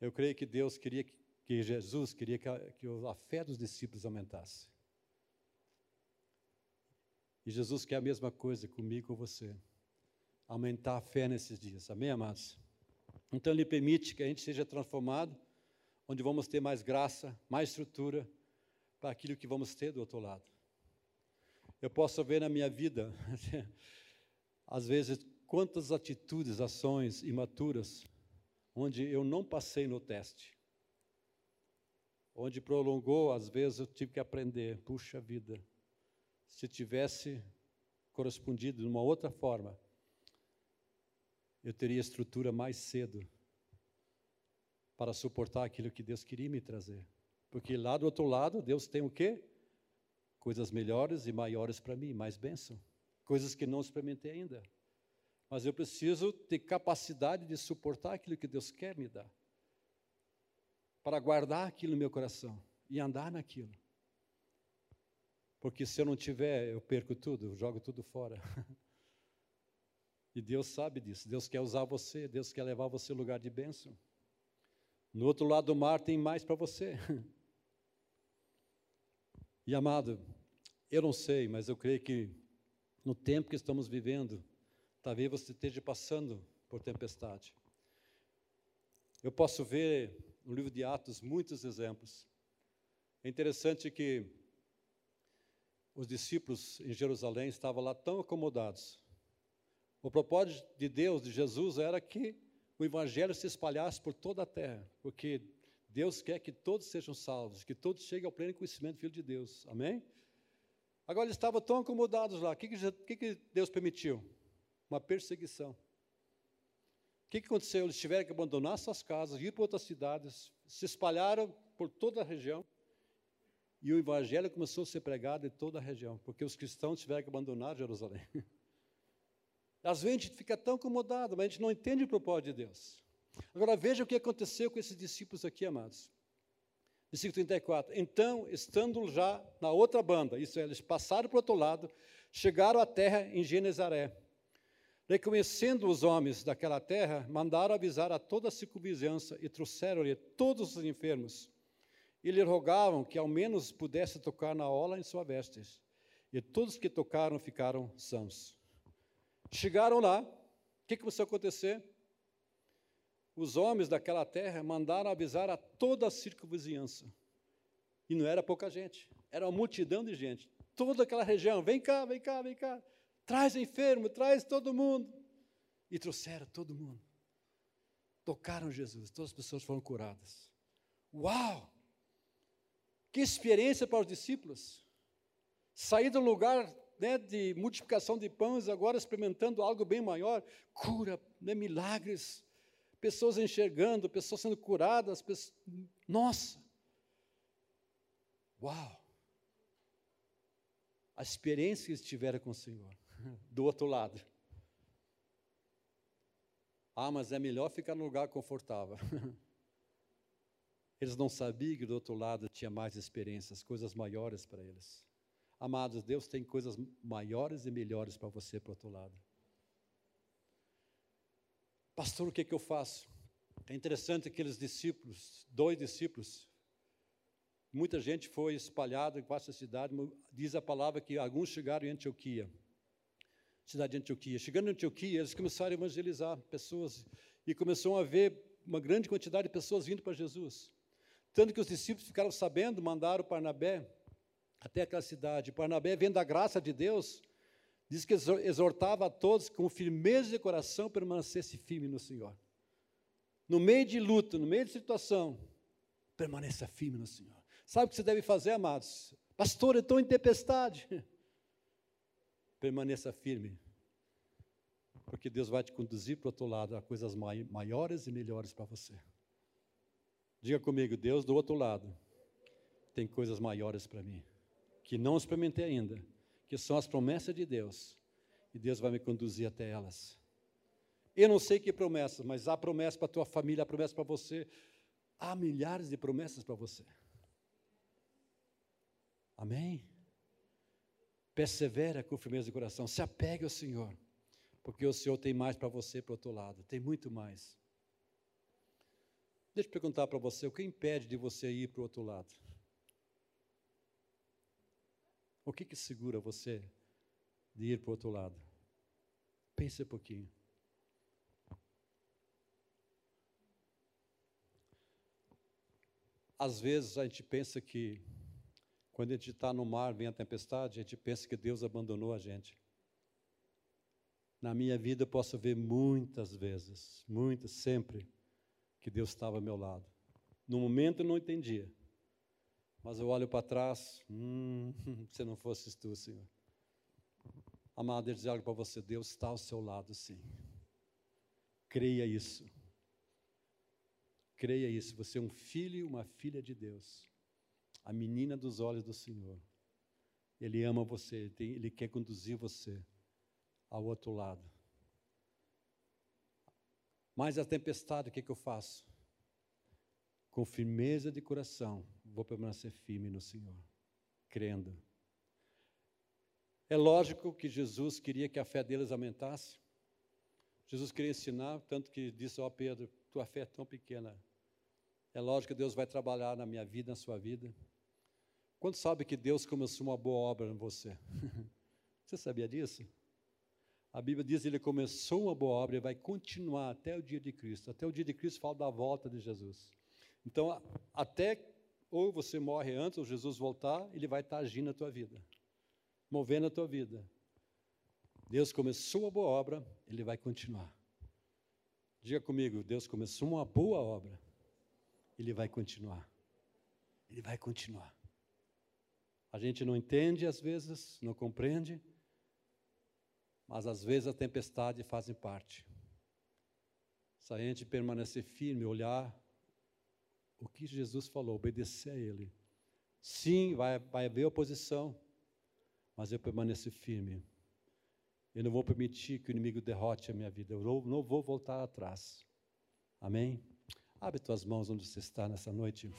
Eu creio que Deus queria que Jesus queria que a, que a fé dos discípulos aumentasse. E Jesus quer a mesma coisa comigo e com você. Aumentar a fé nesses dias. Amém, amados? Então, Ele permite que a gente seja transformado, onde vamos ter mais graça, mais estrutura para aquilo que vamos ter do outro lado. Eu posso ver na minha vida, *laughs* às vezes, quantas atitudes, ações imaturas onde eu não passei no teste, onde prolongou, às vezes eu tive que aprender, puxa vida, se tivesse correspondido de uma outra forma, eu teria estrutura mais cedo para suportar aquilo que Deus queria me trazer. Porque lá do outro lado, Deus tem o quê? Coisas melhores e maiores para mim, mais bênção. Coisas que não experimentei ainda mas eu preciso ter capacidade de suportar aquilo que Deus quer me dar, para guardar aquilo no meu coração e andar naquilo. Porque se eu não tiver, eu perco tudo, eu jogo tudo fora. *laughs* e Deus sabe disso. Deus quer usar você, Deus quer levar você ao lugar de bênção. No outro lado do mar tem mais para você. *laughs* e amado, eu não sei, mas eu creio que no tempo que estamos vivendo, Talvez você esteja passando por tempestade. Eu posso ver no livro de Atos muitos exemplos. É interessante que os discípulos em Jerusalém estavam lá tão acomodados. O propósito de Deus, de Jesus, era que o evangelho se espalhasse por toda a terra, porque Deus quer que todos sejam salvos, que todos cheguem ao pleno conhecimento do Filho de Deus. Amém? Agora eles estavam tão acomodados lá. O que, que, que Deus permitiu? uma perseguição. Que, que aconteceu? Eles tiveram que abandonar suas casas, ir para outras cidades, se espalharam por toda a região, e o evangelho começou a ser pregado em toda a região, porque os cristãos tiveram que abandonar Jerusalém. *laughs* Às vezes a gente fica tão acomodado, mas a gente não entende o propósito de Deus. Agora veja o que aconteceu com esses discípulos aqui, amados. Versículo 34. Então, estando já na outra banda, isso é, eles passaram para o outro lado, chegaram à terra em Genezaré. Reconhecendo os homens daquela terra, mandaram avisar a toda a circunvizinhança e trouxeram-lhe todos os enfermos. E lhe rogavam que ao menos pudesse tocar na ola em sua vestes. E todos que tocaram ficaram sãos. Chegaram lá, o que começou a acontecer? Os homens daquela terra mandaram avisar a toda a circunvizinhança. E não era pouca gente, era uma multidão de gente. Toda aquela região, vem cá, vem cá, vem cá traz enfermo, traz todo mundo. E trouxeram todo mundo. Tocaram Jesus, todas as pessoas foram curadas. Uau! Que experiência para os discípulos. Sair do lugar né, de multiplicação de pães, agora experimentando algo bem maior cura, né, milagres, pessoas enxergando, pessoas sendo curadas. Pessoas... Nossa! Uau! A experiência que eles tiveram com o Senhor do outro lado. Ah, mas é melhor ficar no lugar confortável. *laughs* Eles não sabiam que do outro lado tinha mais experiências, coisas maiores para eles. Amados, Deus tem coisas maiores e melhores para você para o outro lado. Pastor, o que, é que eu faço? É interessante que aqueles discípulos, dois discípulos, Muita gente foi espalhada em quase a cidade. Diz a palavra que alguns chegaram em Antioquia, cidade de Antioquia. Chegando em Antioquia, eles começaram a evangelizar pessoas e começou a haver uma grande quantidade de pessoas vindo para Jesus. Tanto que os discípulos ficaram sabendo, mandaram Barnabé até aquela cidade. Barnabé, vendo a graça de Deus, diz que exortava a todos com firmeza de coração permanecesse firme no Senhor. No meio de luta, no meio de situação, permaneça firme no Senhor. Sabe o que você deve fazer, amados? Pastor, eu estou em tempestade. *laughs* Permaneça firme. Porque Deus vai te conduzir para o outro lado a coisas maiores e melhores para você. Diga comigo, Deus do outro lado tem coisas maiores para mim, que não experimentei ainda, que são as promessas de Deus, e Deus vai me conduzir até elas. Eu não sei que promessas, mas há promessa para a tua família, há promessa para você, há milhares de promessas para você. Amém? Persevera com firmeza de coração, se apegue ao Senhor, porque o Senhor tem mais para você para o outro lado, tem muito mais. Deixa eu perguntar para você: o que impede de você ir para o outro lado? O que, que segura você de ir para o outro lado? Pense um pouquinho. Às vezes a gente pensa que, quando a gente está no mar, vem a tempestade, a gente pensa que Deus abandonou a gente. Na minha vida eu posso ver muitas vezes, muitas, sempre, que Deus estava ao meu lado. No momento eu não entendia. Mas eu olho para trás, hum, *laughs* se não fosses tu, Senhor. Amado, eu dizer algo para você, Deus está ao seu lado, sim. Creia isso. Creia isso. Você é um filho e uma filha de Deus. A menina dos olhos do Senhor. Ele ama você, ele, quer conduzir você ao outro lado. Mas a tempestade, o que, que eu faço? Com firmeza de coração, vou permanecer firme no Senhor, crendo. É lógico que Jesus queria que a fé deles aumentasse. Jesus queria ensinar, tanto que disse ao Pedro: Tua fé é tão pequena. É lógico que Deus vai trabalhar na minha vida, na sua vida. Quando sabe que Deus começou uma boa obra em você? *laughs* você sabia disso? A Bíblia diz que ele começou uma boa obra e vai continuar até o dia de Cristo. Até o dia de Cristo fala da volta de Jesus. Então, até ou você morre antes, ou Jesus voltar, ele vai estar agindo na tua vida, movendo a tua vida. Deus começou a boa obra, ele vai continuar. Diga comigo, Deus começou uma boa obra, ele vai continuar. Ele vai continuar. A gente não entende às vezes, não compreende, mas às vezes a tempestade fazem parte. Se a gente permanecer firme, olhar o que Jesus falou, obedecer a Ele. Sim, vai, vai haver oposição, mas eu permaneço firme. Eu não vou permitir que o inimigo derrote a minha vida. Eu não vou voltar atrás. Amém? Abre tuas mãos onde você está nessa noite.